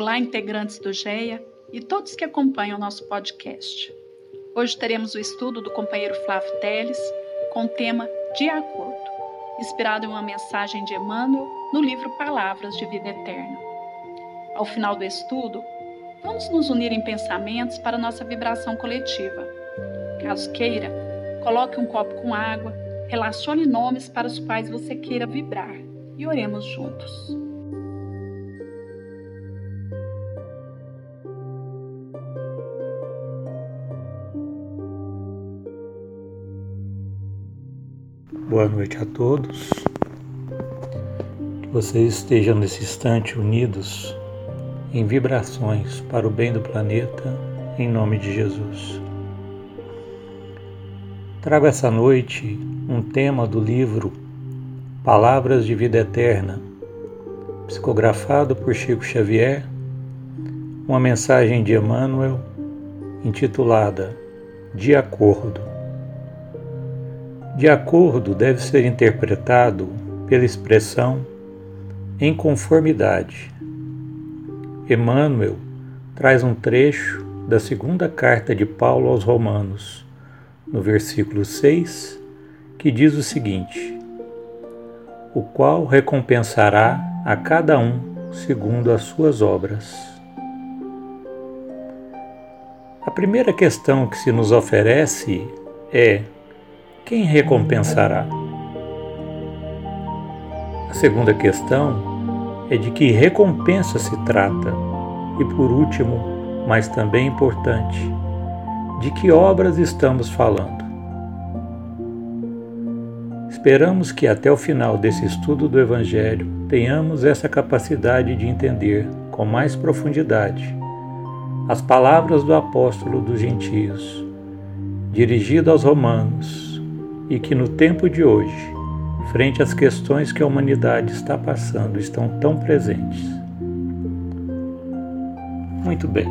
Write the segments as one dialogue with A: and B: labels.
A: Olá, integrantes do GEA e todos que acompanham o nosso podcast. Hoje teremos o estudo do companheiro Flávio Teles com o tema De Acordo, inspirado em uma mensagem de Emmanuel no livro Palavras de Vida Eterna. Ao final do estudo, vamos nos unir em pensamentos para nossa vibração coletiva. Caso queira, coloque um copo com água, relacione nomes para os quais você queira vibrar e oremos juntos.
B: Boa noite a todos. Que vocês estejam nesse instante unidos em vibrações para o bem do planeta, em nome de Jesus. Trago essa noite um tema do livro Palavras de Vida Eterna, psicografado por Chico Xavier, uma mensagem de Emmanuel intitulada De Acordo. De acordo deve ser interpretado pela expressão em conformidade. Emmanuel traz um trecho da segunda carta de Paulo aos Romanos, no versículo 6, que diz o seguinte: o qual recompensará a cada um segundo as suas obras. A primeira questão que se nos oferece é: quem recompensará? A segunda questão é de que recompensa se trata, e por último, mas também importante, de que obras estamos falando. Esperamos que até o final desse estudo do Evangelho tenhamos essa capacidade de entender com mais profundidade as palavras do apóstolo dos gentios, dirigido aos romanos, e que no tempo de hoje, frente às questões que a humanidade está passando, estão tão presentes. Muito bem.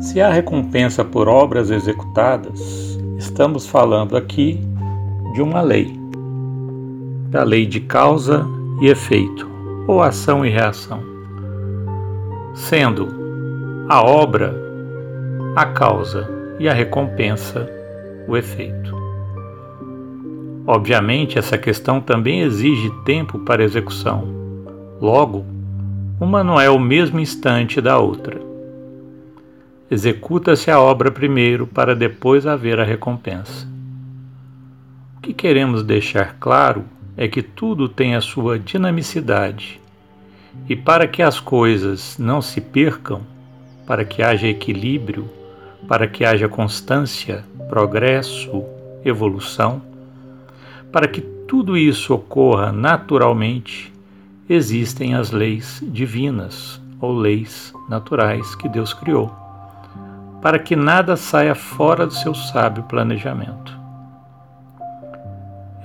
B: Se há recompensa por obras executadas, estamos falando aqui de uma lei, da lei de causa e efeito, ou ação e reação, sendo a obra a causa e a recompensa o efeito. Obviamente, essa questão também exige tempo para execução. Logo, uma não é o mesmo instante da outra. Executa-se a obra primeiro para depois haver a recompensa. O que queremos deixar claro é que tudo tem a sua dinamicidade. E para que as coisas não se percam, para que haja equilíbrio, para que haja constância, progresso, evolução, para que tudo isso ocorra naturalmente, existem as leis divinas ou leis naturais que Deus criou, para que nada saia fora do seu sábio planejamento.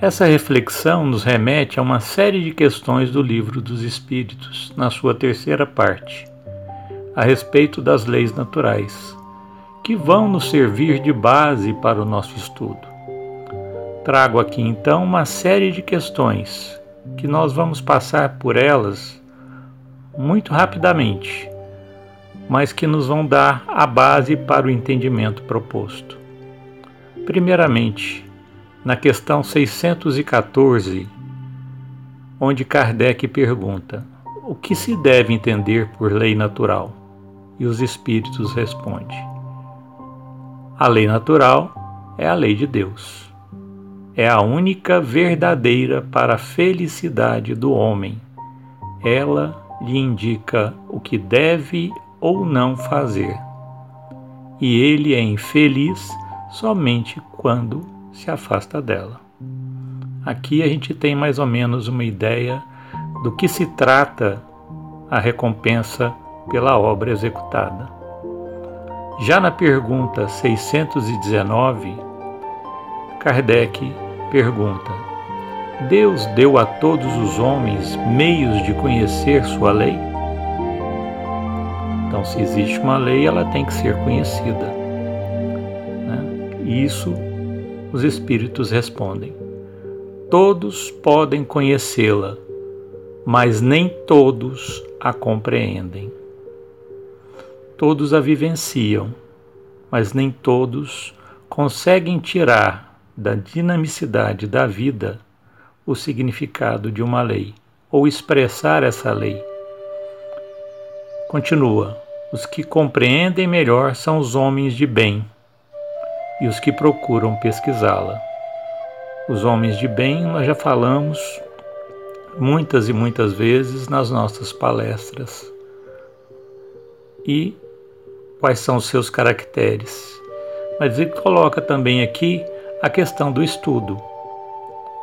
B: Essa reflexão nos remete a uma série de questões do Livro dos Espíritos, na sua terceira parte, a respeito das leis naturais, que vão nos servir de base para o nosso estudo. Trago aqui então uma série de questões que nós vamos passar por elas muito rapidamente, mas que nos vão dar a base para o entendimento proposto. Primeiramente, na questão 614, onde Kardec pergunta: o que se deve entender por lei natural? E os espíritos respondem: a lei natural é a lei de Deus. É a única verdadeira para a felicidade do homem. Ela lhe indica o que deve ou não fazer. E ele é infeliz somente quando se afasta dela. Aqui a gente tem mais ou menos uma ideia do que se trata a recompensa pela obra executada. Já na pergunta 619, Kardec pergunta: Deus deu a todos os homens meios de conhecer sua lei? Então, se existe uma lei, ela tem que ser conhecida. Né? Isso os espíritos respondem: Todos podem conhecê-la, mas nem todos a compreendem. Todos a vivenciam, mas nem todos conseguem tirar da dinamicidade da vida o significado de uma lei ou expressar essa lei. Continua: os que compreendem melhor são os homens de bem e os que procuram pesquisá-la. Os homens de bem, nós já falamos muitas e muitas vezes nas nossas palestras. E quais são os seus caracteres? Mas ele coloca também aqui a questão do estudo.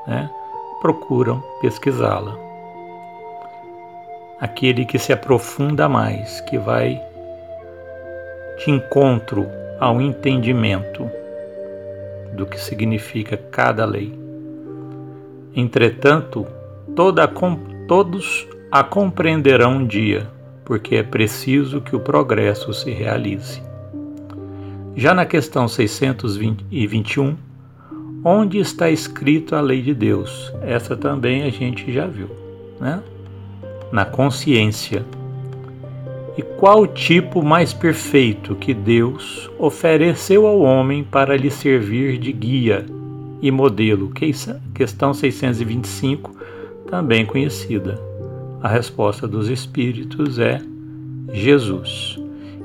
B: Né? Procuram pesquisá-la. Aquele que se aprofunda mais, que vai de encontro ao entendimento do que significa cada lei. Entretanto, toda, todos a compreenderão um dia, porque é preciso que o progresso se realize. Já na questão 621, onde está escrito a lei de Deus? Essa também a gente já viu, né? Na consciência. E qual o tipo mais perfeito que Deus ofereceu ao homem para lhe servir de guia e modelo? Questão 625, também conhecida. A resposta dos espíritos é Jesus.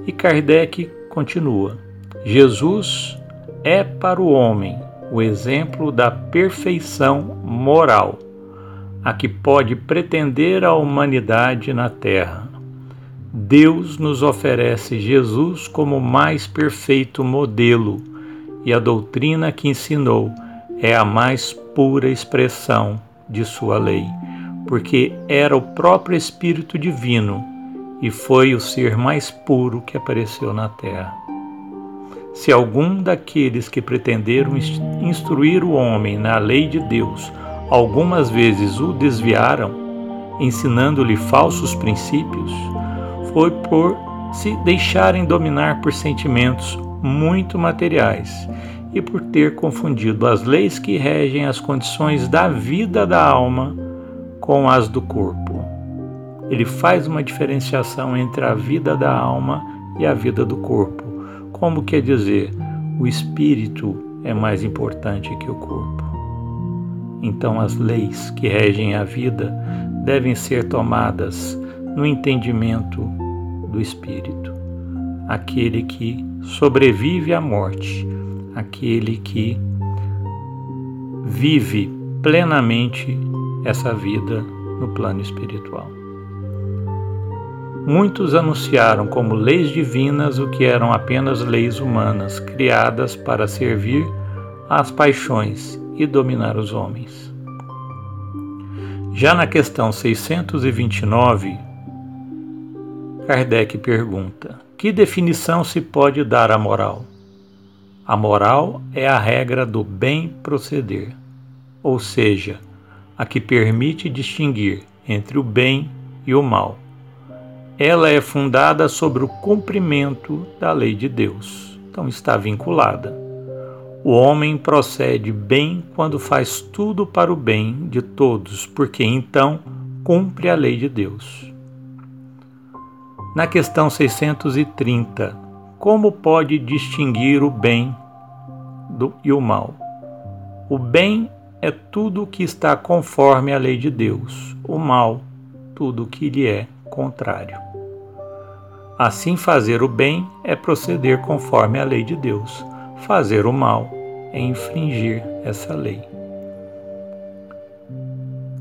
B: E Kardec continua: Jesus é para o homem o exemplo da perfeição moral, a que pode pretender a humanidade na Terra Deus nos oferece Jesus como o mais perfeito modelo e a doutrina que ensinou é a mais pura expressão de sua lei, porque era o próprio Espírito Divino e foi o ser mais puro que apareceu na terra. Se algum daqueles que pretenderam instruir o homem na lei de Deus algumas vezes o desviaram, ensinando-lhe falsos princípios, foi por se deixarem dominar por sentimentos muito materiais e por ter confundido as leis que regem as condições da vida da alma com as do corpo. Ele faz uma diferenciação entre a vida da alma e a vida do corpo, como quer dizer, o espírito é mais importante que o corpo. Então, as leis que regem a vida devem ser tomadas no entendimento do Espírito, aquele que sobrevive à morte, aquele que vive plenamente essa vida no plano espiritual. Muitos anunciaram como leis divinas o que eram apenas leis humanas, criadas para servir às paixões e dominar os homens. Já na questão 629, Kardec pergunta: Que definição se pode dar à moral? A moral é a regra do bem proceder, ou seja, a que permite distinguir entre o bem e o mal. Ela é fundada sobre o cumprimento da lei de Deus, então está vinculada. O homem procede bem quando faz tudo para o bem de todos, porque então cumpre a lei de Deus. Na questão 630, como pode distinguir o bem do, e o mal? O bem é tudo o que está conforme a lei de Deus, o mal, tudo o que lhe é contrário. Assim, fazer o bem é proceder conforme a lei de Deus, fazer o mal é infringir essa lei.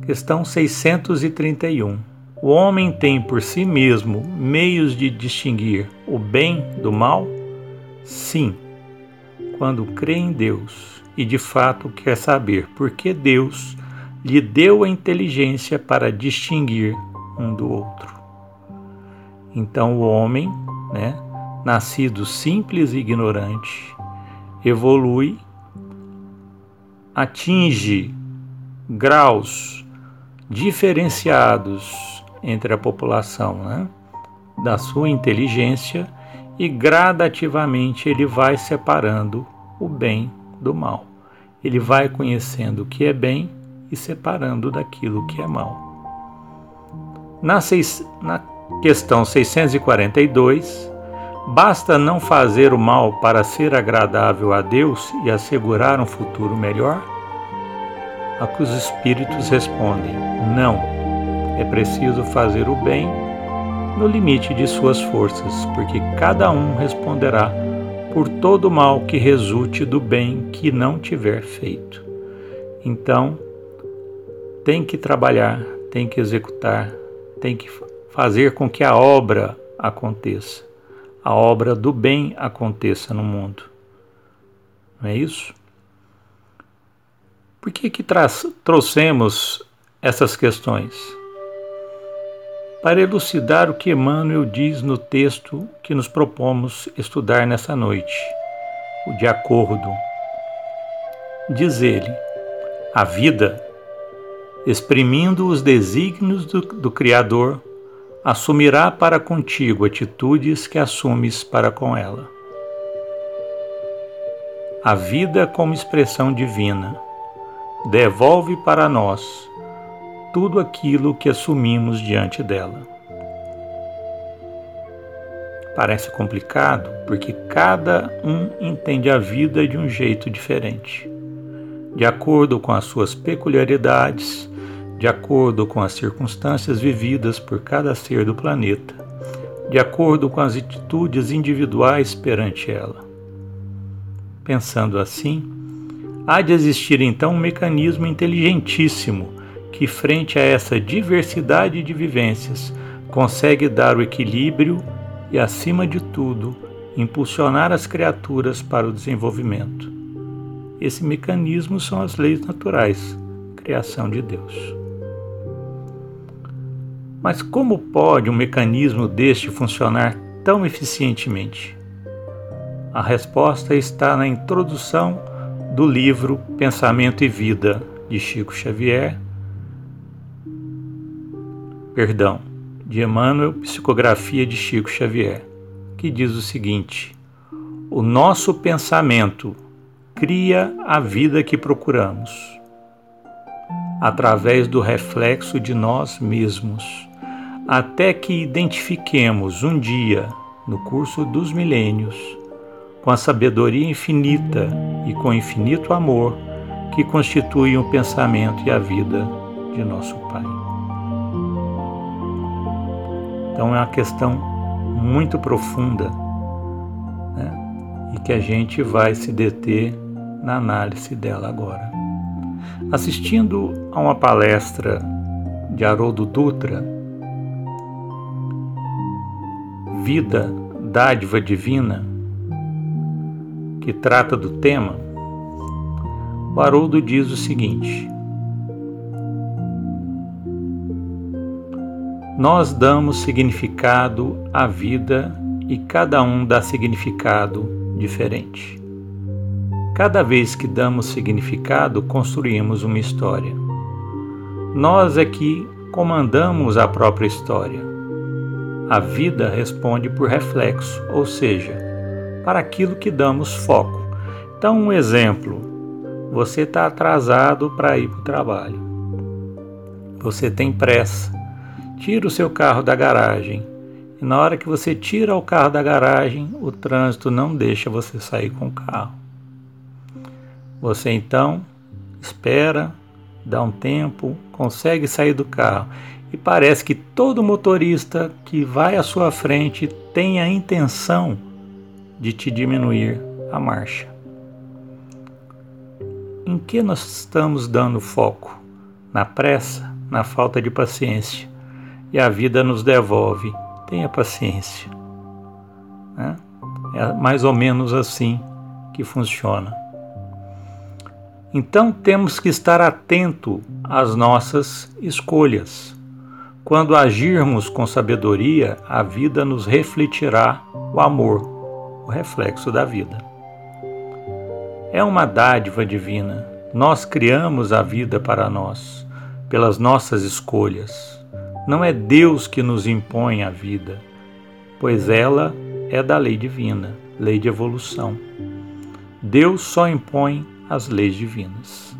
B: Questão 631 o homem tem por si mesmo meios de distinguir o bem do mal? Sim, quando crê em Deus e de fato quer saber por que Deus lhe deu a inteligência para distinguir um do outro. Então o homem, né, nascido simples e ignorante, evolui, atinge graus diferenciados entre a população, né? da sua inteligência e gradativamente ele vai separando o bem do mal. Ele vai conhecendo o que é bem e separando daquilo que é mal. Na, seis, na questão 642, basta não fazer o mal para ser agradável a Deus e assegurar um futuro melhor? A que os espíritos respondem: não, é preciso fazer o bem no limite de suas forças, porque cada um responderá por todo mal que resulte do bem que não tiver feito. Então, tem que trabalhar, tem que executar, tem que fazer com que a obra aconteça, a obra do bem aconteça no mundo. Não é isso? Por que, que trouxemos essas questões? Para elucidar o que Emmanuel diz no texto que nos propomos estudar nessa noite, o de acordo. Diz ele: a vida, exprimindo os desígnios do, do Criador, assumirá para contigo atitudes que assumes para com ela. A vida como expressão divina devolve para nós tudo aquilo que assumimos diante dela. Parece complicado porque cada um entende a vida de um jeito diferente, de acordo com as suas peculiaridades, de acordo com as circunstâncias vividas por cada ser do planeta, de acordo com as atitudes individuais perante ela. Pensando assim, Há de existir então um mecanismo inteligentíssimo que, frente a essa diversidade de vivências, consegue dar o equilíbrio e, acima de tudo, impulsionar as criaturas para o desenvolvimento. Esse mecanismo são as leis naturais, criação de Deus. Mas como pode um mecanismo deste funcionar tão eficientemente? A resposta está na introdução do livro Pensamento e Vida de Chico Xavier, perdão, de Emmanuel, Psicografia de Chico Xavier, que diz o seguinte: O nosso pensamento cria a vida que procuramos, através do reflexo de nós mesmos, até que identifiquemos um dia, no curso dos milênios, com a sabedoria infinita e com infinito amor que constituem o pensamento e a vida de nosso Pai. Então é uma questão muito profunda né? e que a gente vai se deter na análise dela agora. Assistindo a uma palestra de Haroldo Dutra, Vida, Dádiva Divina, que trata do tema, o Haroldo diz o seguinte: Nós damos significado à vida e cada um dá significado diferente. Cada vez que damos significado, construímos uma história. Nós é que comandamos a própria história. A vida responde por reflexo, ou seja, para aquilo que damos foco. Então, um exemplo: você está atrasado para ir para o trabalho, você tem pressa, tira o seu carro da garagem. E na hora que você tira o carro da garagem, o trânsito não deixa você sair com o carro. Você então espera, dá um tempo, consegue sair do carro e parece que todo motorista que vai à sua frente tem a intenção de te diminuir a marcha. Em que nós estamos dando foco? Na pressa, na falta de paciência. E a vida nos devolve. Tenha paciência. Né? É mais ou menos assim que funciona. Então temos que estar atento às nossas escolhas. Quando agirmos com sabedoria, a vida nos refletirá o amor o reflexo da vida. É uma dádiva divina. Nós criamos a vida para nós, pelas nossas escolhas. Não é Deus que nos impõe a vida, pois ela é da lei divina, lei de evolução. Deus só impõe as leis divinas.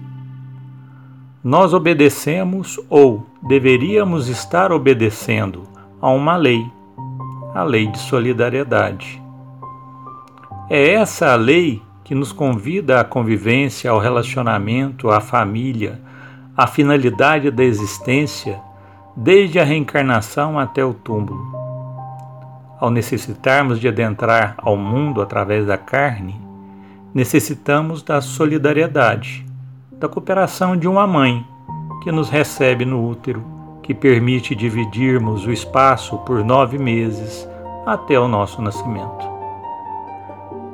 B: Nós obedecemos ou deveríamos estar obedecendo a uma lei, a lei de solidariedade. É essa a lei que nos convida à convivência, ao relacionamento, à família, à finalidade da existência, desde a reencarnação até o túmulo. Ao necessitarmos de adentrar ao mundo através da carne, necessitamos da solidariedade da cooperação de uma mãe que nos recebe no útero, que permite dividirmos o espaço por nove meses até o nosso nascimento.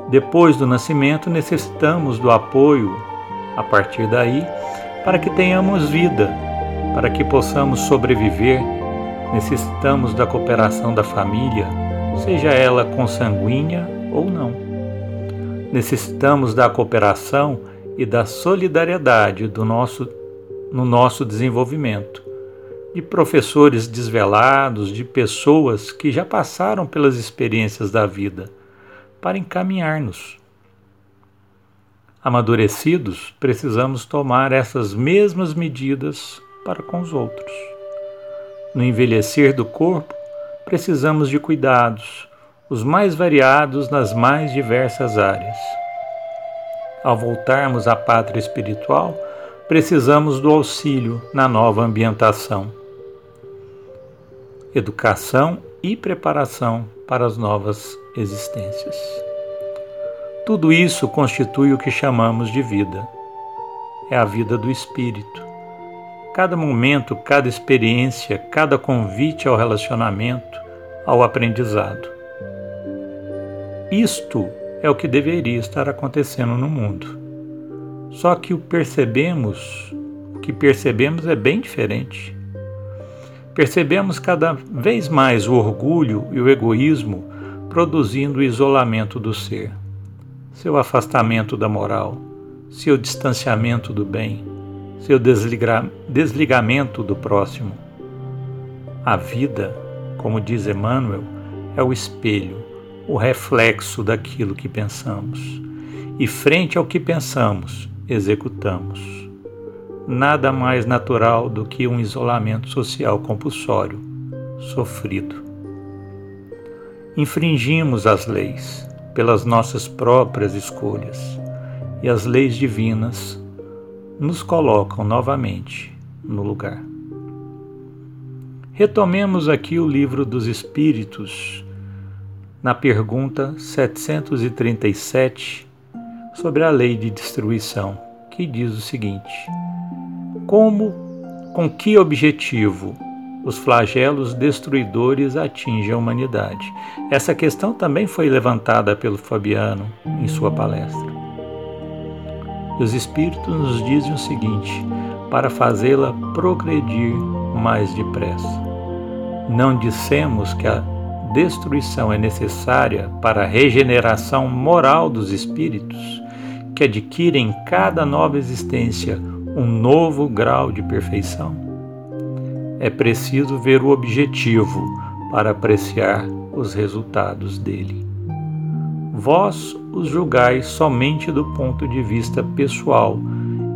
B: Depois do nascimento, necessitamos do apoio, a partir daí, para que tenhamos vida, para que possamos sobreviver. Necessitamos da cooperação da família, seja ela consanguínea ou não. Necessitamos da cooperação e da solidariedade do nosso, no nosso desenvolvimento, de professores desvelados, de pessoas que já passaram pelas experiências da vida, para encaminhar-nos. Amadurecidos, precisamos tomar essas mesmas medidas para com os outros. No envelhecer do corpo, precisamos de cuidados, os mais variados nas mais diversas áreas ao voltarmos à pátria espiritual, precisamos do auxílio na nova ambientação. Educação e preparação para as novas existências. Tudo isso constitui o que chamamos de vida. É a vida do espírito. Cada momento, cada experiência, cada convite ao relacionamento, ao aprendizado. Isto é o que deveria estar acontecendo no mundo. Só que o percebemos, o que percebemos é bem diferente. Percebemos cada vez mais o orgulho e o egoísmo produzindo o isolamento do ser, seu afastamento da moral, seu distanciamento do bem, seu desliga desligamento do próximo. A vida, como diz Emmanuel, é o espelho o reflexo daquilo que pensamos. E frente ao que pensamos, executamos. Nada mais natural do que um isolamento social compulsório, sofrido. Infringimos as leis pelas nossas próprias escolhas, e as leis divinas nos colocam novamente no lugar. Retomemos aqui o livro dos Espíritos na pergunta 737 sobre a lei de destruição, que diz o seguinte: Como, com que objetivo os flagelos destruidores atingem a humanidade? Essa questão também foi levantada pelo Fabiano em sua palestra. Os Espíritos nos dizem o seguinte: para fazê-la progredir mais depressa. Não dissemos que a destruição é necessária para a regeneração moral dos espíritos, que adquirem em cada nova existência um novo grau de perfeição. É preciso ver o objetivo para apreciar os resultados dele. Vós os julgais somente do ponto de vista pessoal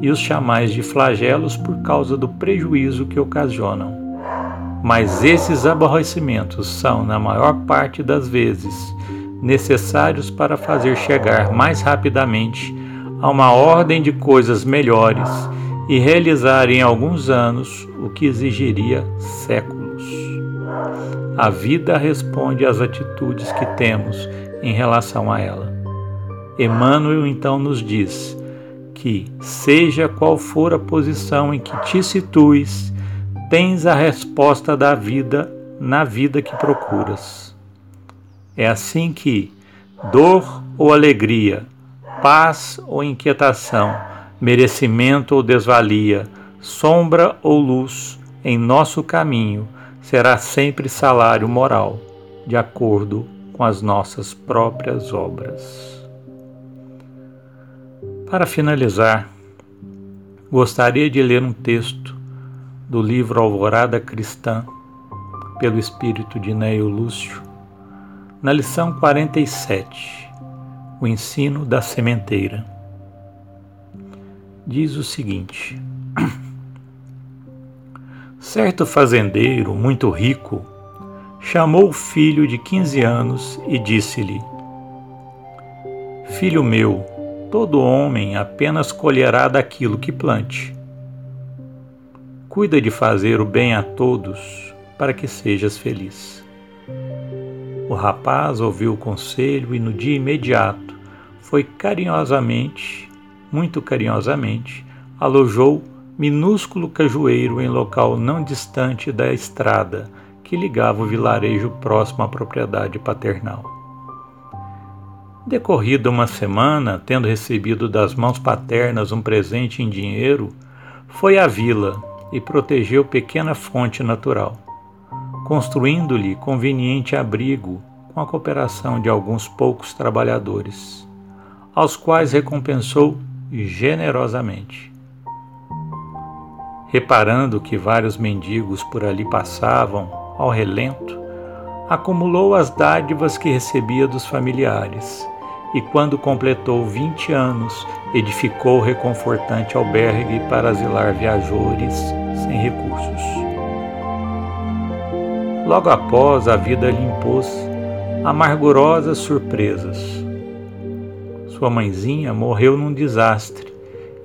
B: e os chamais de flagelos por causa do prejuízo que ocasionam. Mas esses aborrecimentos são, na maior parte das vezes, necessários para fazer chegar mais rapidamente a uma ordem de coisas melhores e realizar em alguns anos o que exigiria séculos. A vida responde às atitudes que temos em relação a ela. Emmanuel então nos diz que, seja qual for a posição em que te situes, tens a resposta da vida na vida que procuras. É assim que dor ou alegria, paz ou inquietação, merecimento ou desvalia, sombra ou luz em nosso caminho será sempre salário moral, de acordo com as nossas próprias obras. Para finalizar, gostaria de ler um texto do livro Alvorada Cristã, pelo espírito de Neio Lúcio, na lição 47, o ensino da sementeira. Diz o seguinte: Certo fazendeiro, muito rico, chamou o filho de quinze anos e disse-lhe: Filho meu, todo homem apenas colherá daquilo que plante. Cuida de fazer o bem a todos, para que sejas feliz. O rapaz ouviu o conselho e no dia imediato foi carinhosamente, muito carinhosamente, alojou minúsculo cajueiro em local não distante da estrada que ligava o vilarejo próximo à propriedade paternal. Decorrida uma semana, tendo recebido das mãos paternas um presente em dinheiro, foi à vila e protegeu pequena fonte natural construindo-lhe conveniente abrigo com a cooperação de alguns poucos trabalhadores, aos quais recompensou generosamente. Reparando que vários mendigos por ali passavam ao relento, acumulou as dádivas que recebia dos familiares e, quando completou vinte anos, edificou reconfortante albergue para asilar viajores sem recursos. Logo após, a vida lhe impôs amargurosas surpresas. Sua mãezinha morreu num desastre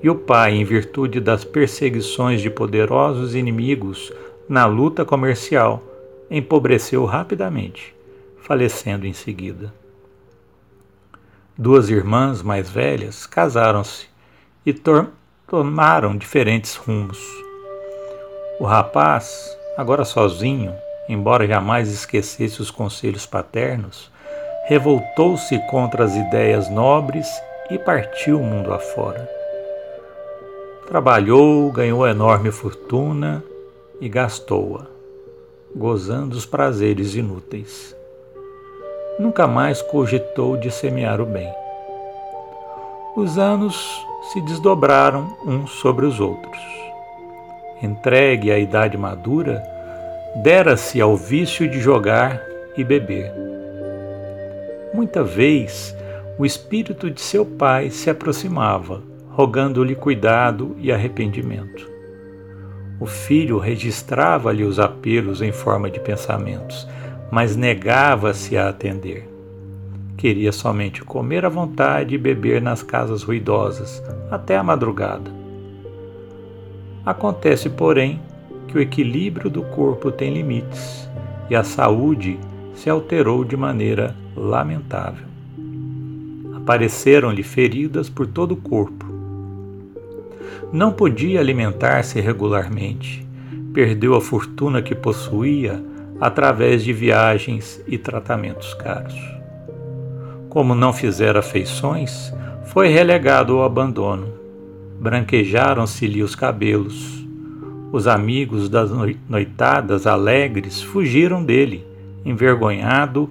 B: e o pai, em virtude das perseguições de poderosos inimigos na luta comercial, empobreceu rapidamente, falecendo em seguida. Duas irmãs mais velhas casaram-se e tomaram diferentes rumos. O rapaz, agora sozinho, embora jamais esquecesse os conselhos paternos, revoltou-se contra as ideias nobres e partiu o mundo afora. Trabalhou, ganhou enorme fortuna e gastou-a, gozando os prazeres inúteis. Nunca mais cogitou de semear o bem. Os anos se desdobraram uns sobre os outros. Entregue à idade madura, dera-se ao vício de jogar e beber. Muita vez o espírito de seu pai se aproximava, rogando-lhe cuidado e arrependimento. O filho registrava-lhe os apelos em forma de pensamentos, mas negava-se a atender. Queria somente comer à vontade e beber nas casas ruidosas até a madrugada. Acontece, porém, que o equilíbrio do corpo tem limites e a saúde se alterou de maneira lamentável. Apareceram-lhe feridas por todo o corpo. Não podia alimentar-se regularmente, perdeu a fortuna que possuía através de viagens e tratamentos caros. Como não fizera feições, foi relegado ao abandono. Branquejaram-se-lhe os cabelos, os amigos das noitadas alegres fugiram dele. Envergonhado,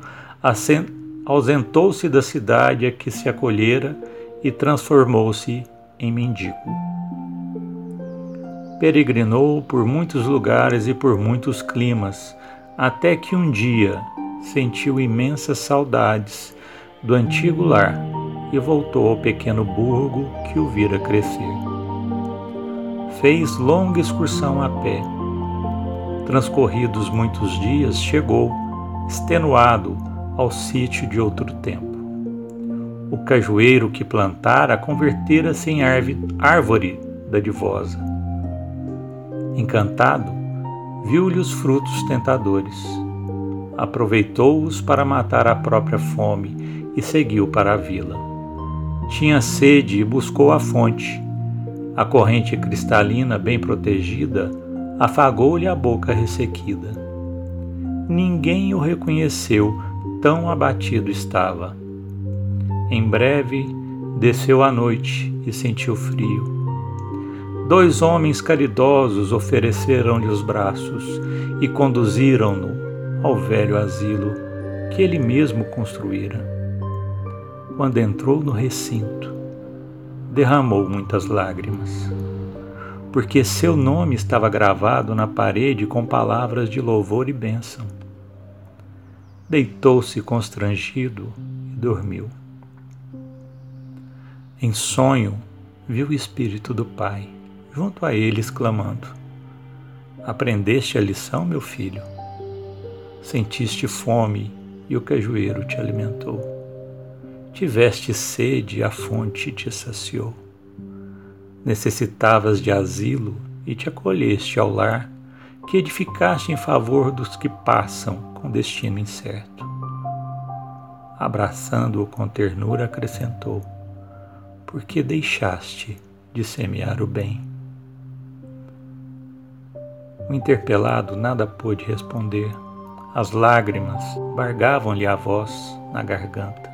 B: ausentou-se da cidade a que se acolhera e transformou-se em mendigo. Peregrinou por muitos lugares e por muitos climas, até que um dia sentiu imensas saudades do antigo lar e voltou ao pequeno burgo que o vira crescer fez longa excursão a pé. Transcorridos muitos dias, chegou, extenuado, ao sítio de outro tempo. O cajueiro que plantara convertera-se em árvore dadivosa. Encantado, viu-lhe os frutos tentadores. Aproveitou-os para matar a própria fome e seguiu para a vila. Tinha sede e buscou a fonte a corrente cristalina, bem protegida, afagou-lhe a boca ressequida. Ninguém o reconheceu, tão abatido estava. Em breve desceu a noite e sentiu frio. Dois homens caridosos ofereceram-lhe os braços e conduziram-no ao velho asilo que ele mesmo construíra. Quando entrou no recinto, derramou muitas lágrimas, porque seu nome estava gravado na parede com palavras de louvor e bênção. Deitou-se constrangido e dormiu. Em sonho, viu o Espírito do Pai junto a ele, exclamando: Aprendeste a lição, meu filho? Sentiste fome e o cajueiro te alimentou. Tiveste sede e a fonte te saciou. Necessitavas de asilo e te acolheste ao lar que edificaste em favor dos que passam com destino incerto. Abraçando-o com ternura, acrescentou: Porque deixaste de semear o bem. O interpelado nada pôde responder. As lágrimas bargavam-lhe a voz na garganta.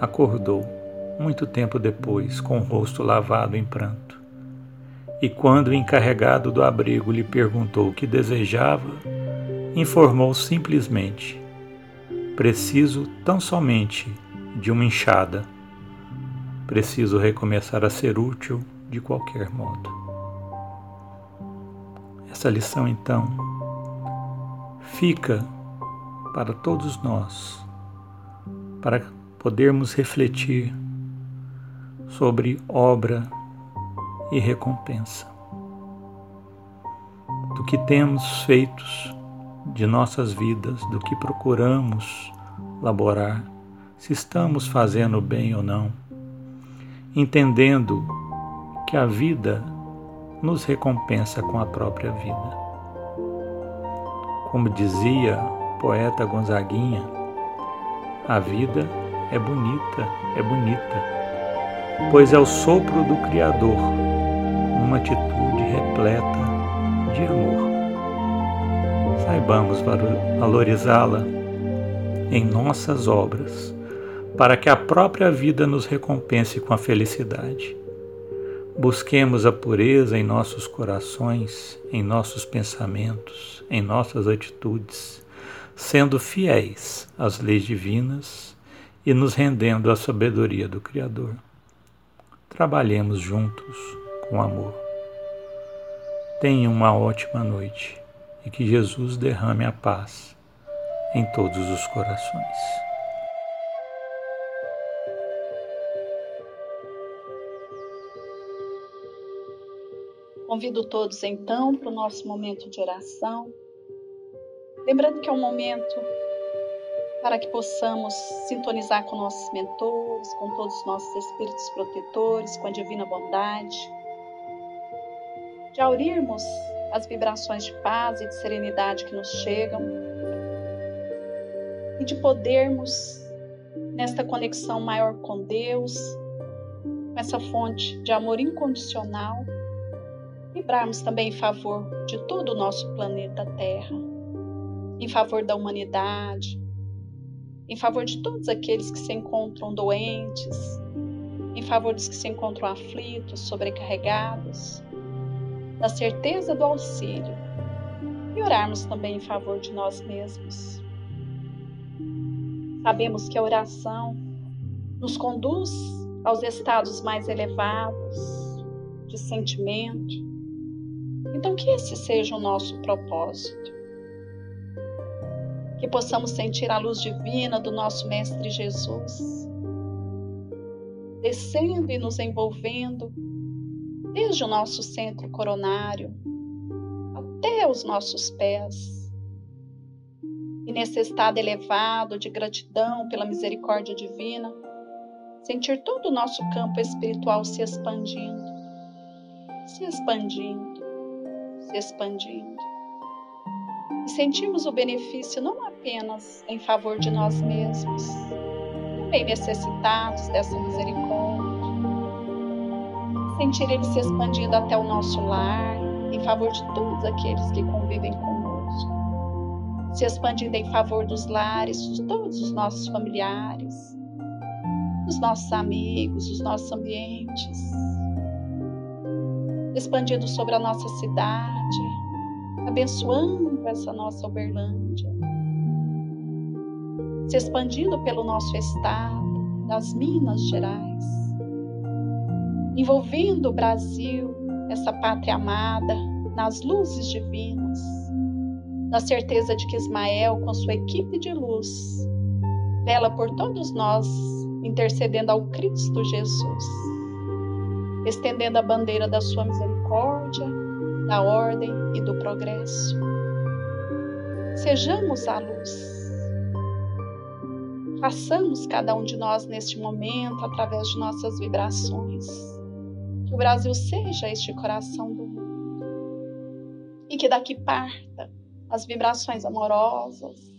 B: Acordou, muito tempo depois, com o rosto lavado em pranto. E quando o encarregado do abrigo lhe perguntou o que desejava, informou simplesmente: Preciso tão somente de uma enxada. Preciso recomeçar a ser útil de qualquer modo. Essa lição, então, fica para todos nós, para podermos refletir sobre obra e recompensa. Do que temos feitos de nossas vidas, do que procuramos laborar, se estamos fazendo bem ou não, entendendo que a vida nos recompensa com a própria vida. Como dizia o poeta Gonzaguinha, a vida é bonita, é bonita, pois é o sopro do Criador, uma atitude repleta de amor. Saibamos valorizá-la em nossas obras, para que a própria vida nos recompense com a felicidade. Busquemos a pureza em nossos corações, em nossos pensamentos, em nossas atitudes, sendo fiéis às leis divinas e nos rendendo à sabedoria do Criador. Trabalhemos juntos com amor. Tenha uma ótima noite e que Jesus derrame a paz em todos os corações.
A: Convido todos então para o nosso momento de oração. Lembrando que é um momento para que possamos sintonizar com nossos mentores, com todos os nossos espíritos protetores, com a divina bondade, de aurirmos as vibrações de paz e de serenidade que nos chegam e de podermos, nesta conexão maior com Deus, com essa fonte de amor incondicional, vibrarmos também em favor de todo o nosso planeta Terra, em favor da humanidade, em favor de todos aqueles que se encontram doentes, em favor dos que se encontram aflitos, sobrecarregados, da certeza do auxílio e orarmos também em favor de nós mesmos. Sabemos que a oração nos conduz aos estados mais elevados de sentimento, então, que esse seja o nosso propósito. Que possamos sentir a luz divina do nosso Mestre Jesus, descendo e nos envolvendo desde o nosso centro coronário até os nossos pés. E nesse estado elevado de gratidão pela misericórdia divina, sentir todo o nosso campo espiritual se expandindo, se expandindo se expandindo. E sentimos o benefício não apenas em favor de nós mesmos, também necessitados dessa misericórdia. Sentir ele se expandindo até o nosso lar, em favor de todos aqueles que convivem conosco. Se expandindo em favor dos lares, de todos os nossos familiares, dos nossos amigos, dos nossos ambientes expandindo sobre a nossa cidade, abençoando essa nossa Uberlândia, se expandindo pelo nosso estado, das Minas Gerais, envolvendo o Brasil, essa pátria amada, nas luzes divinas, na certeza de que Ismael, com sua equipe de luz, vela por todos nós, intercedendo ao Cristo Jesus estendendo a bandeira da sua misericórdia da ordem e do progresso. Sejamos a luz. Façamos cada um de nós neste momento através de nossas vibrações. Que o Brasil seja este coração do mundo. E que daqui parta as vibrações amorosas.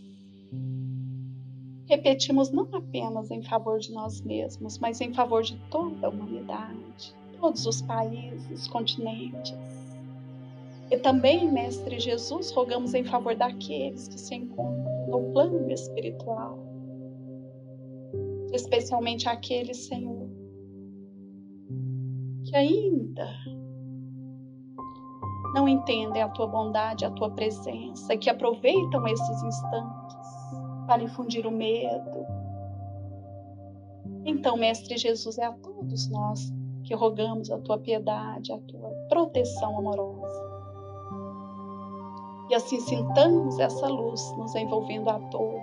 A: Repetimos não apenas em favor de nós mesmos, mas em favor de toda a humanidade, todos os países, continentes. E também, Mestre Jesus, rogamos em favor daqueles que se encontram no plano espiritual, especialmente aqueles, Senhor, que ainda não entendem a tua bondade, a tua presença, que aproveitam esses instantes para infundir o medo. Então, Mestre Jesus, é a todos nós que rogamos a tua piedade, a tua proteção amorosa e assim sintamos essa luz nos envolvendo a todos,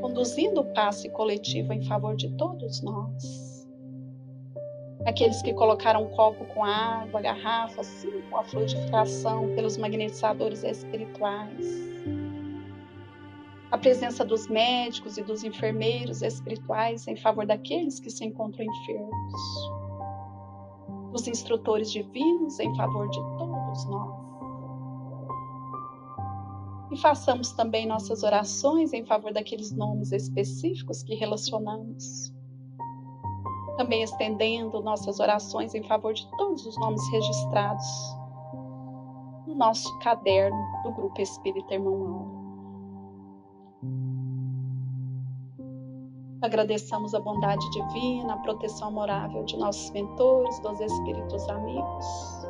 A: conduzindo o passe coletivo em favor de todos nós. Aqueles que colocaram um copo com água, garrafa, assim, com a fluidificação pelos magnetizadores espirituais. A presença dos médicos e dos enfermeiros espirituais em favor daqueles que se encontram enfermos. Dos instrutores divinos em favor de todos nós. E façamos também nossas orações em favor daqueles nomes específicos que relacionamos. Também estendendo nossas orações em favor de todos os nomes registrados no nosso caderno do Grupo Espírita Irmão Mauro. Agradecemos a bondade divina, a proteção amorável de nossos mentores, dos espíritos amigos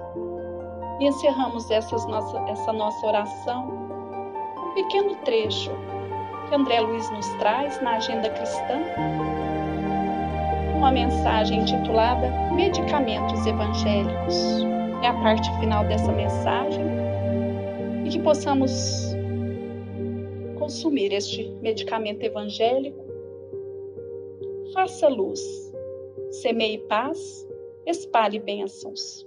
A: e encerramos essas nossa, essa nossa oração um pequeno trecho que André Luiz nos traz na Agenda Cristã, uma mensagem intitulada Medicamentos Evangélicos. É a parte final dessa mensagem e que possamos consumir este medicamento evangélico. Faça luz, semeie paz, espalhe bênçãos.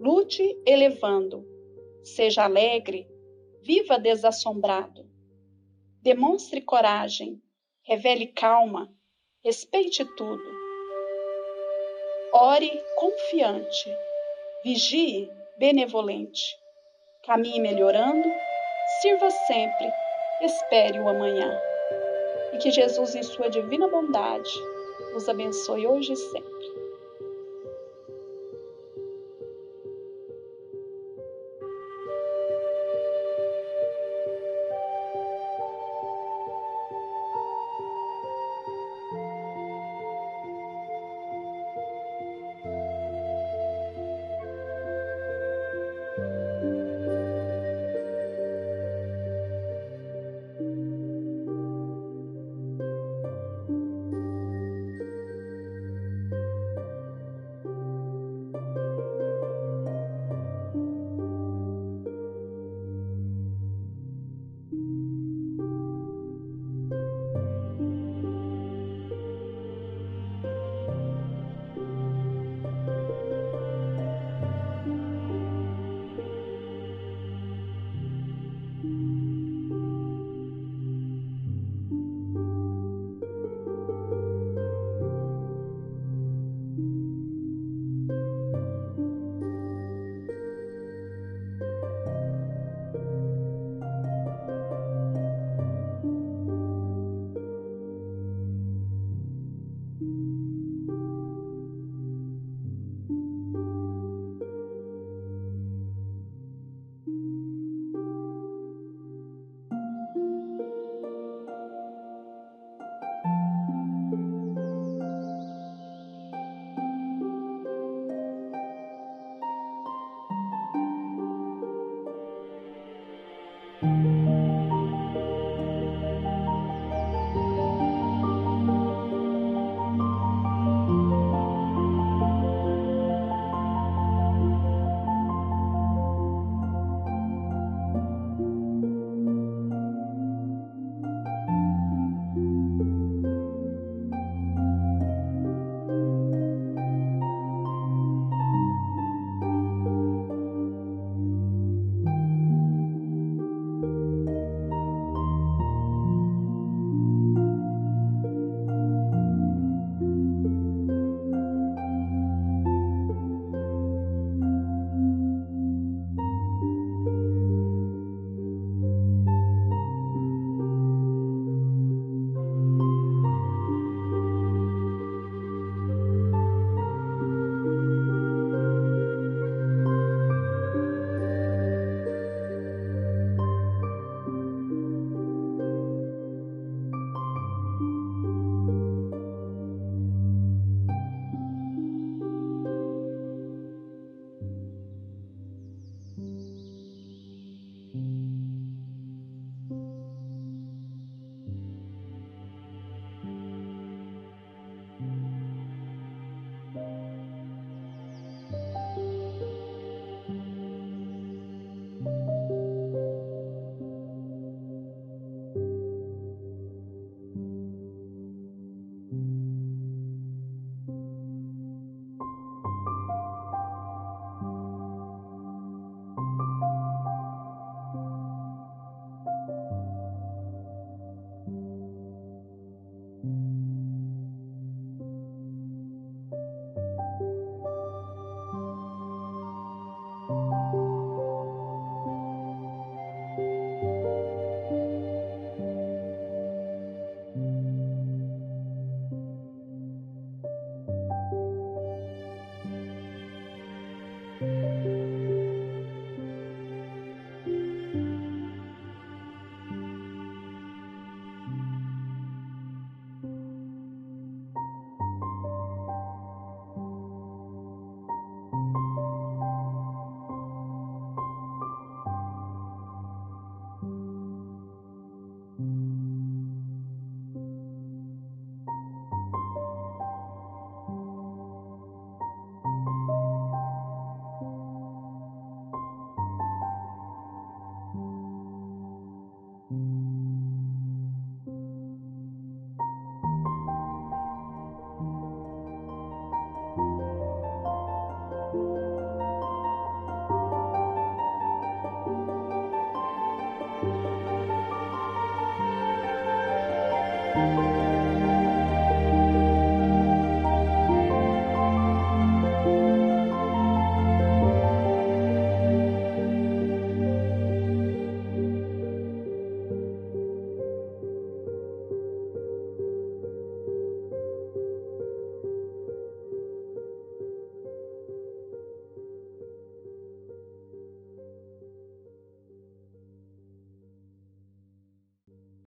A: Lute elevando, seja alegre, viva desassombrado. Demonstre coragem, revele calma, respeite tudo. Ore confiante, vigie benevolente. Caminhe melhorando, sirva sempre, espere o amanhã. E que Jesus, em sua divina bondade, nos abençoe hoje e sempre.